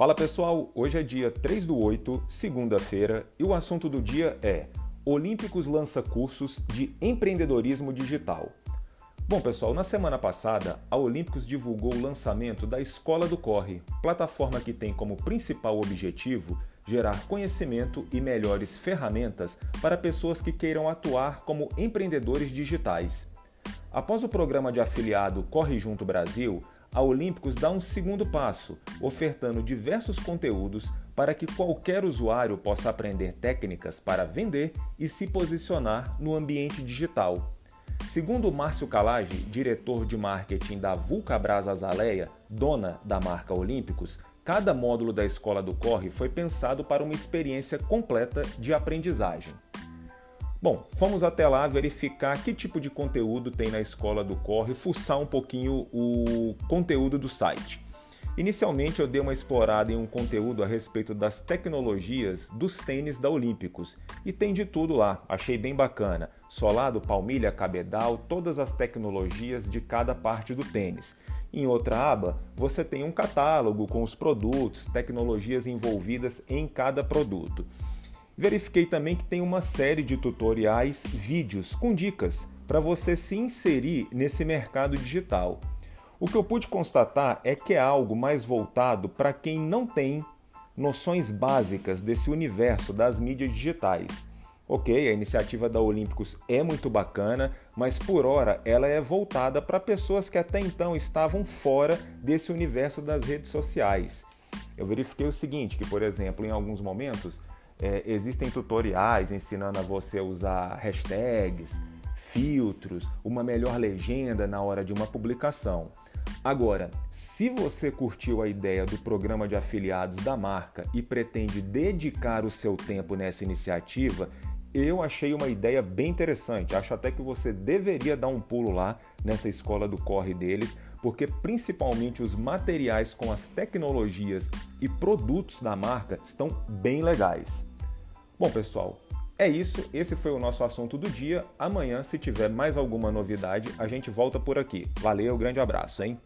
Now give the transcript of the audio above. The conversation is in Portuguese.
Fala pessoal, hoje é dia 3 do 8, segunda-feira, e o assunto do dia é Olímpicos lança cursos de empreendedorismo digital. Bom pessoal, na semana passada, a Olímpicos divulgou o lançamento da Escola do Corre, plataforma que tem como principal objetivo gerar conhecimento e melhores ferramentas para pessoas que queiram atuar como empreendedores digitais. Após o programa de afiliado Corre Junto Brasil, a Olímpicos dá um segundo passo, ofertando diversos conteúdos para que qualquer usuário possa aprender técnicas para vender e se posicionar no ambiente digital. Segundo Márcio Calage, diretor de marketing da Vulcabras Azaleia, dona da marca Olímpicos, cada módulo da Escola do Corre foi pensado para uma experiência completa de aprendizagem. Bom, fomos até lá verificar que tipo de conteúdo tem na escola do Corre, fuçar um pouquinho o conteúdo do site. Inicialmente eu dei uma explorada em um conteúdo a respeito das tecnologias dos tênis da Olímpicos e tem de tudo lá, achei bem bacana. Solado, palmilha, cabedal, todas as tecnologias de cada parte do tênis. Em outra aba, você tem um catálogo com os produtos, tecnologias envolvidas em cada produto. Verifiquei também que tem uma série de tutoriais, vídeos com dicas para você se inserir nesse mercado digital. O que eu pude constatar é que é algo mais voltado para quem não tem noções básicas desse universo das mídias digitais. Ok, a iniciativa da Olímpicos é muito bacana, mas por hora ela é voltada para pessoas que até então estavam fora desse universo das redes sociais. Eu verifiquei o seguinte, que por exemplo, em alguns momentos é, existem tutoriais ensinando a você usar hashtags, filtros, uma melhor legenda na hora de uma publicação. Agora, se você curtiu a ideia do programa de afiliados da marca e pretende dedicar o seu tempo nessa iniciativa, eu achei uma ideia bem interessante. Acho até que você deveria dar um pulo lá nessa escola do corre deles, porque principalmente os materiais com as tecnologias e produtos da marca estão bem legais. Bom, pessoal, é isso. Esse foi o nosso assunto do dia. Amanhã, se tiver mais alguma novidade, a gente volta por aqui. Valeu, grande abraço, hein?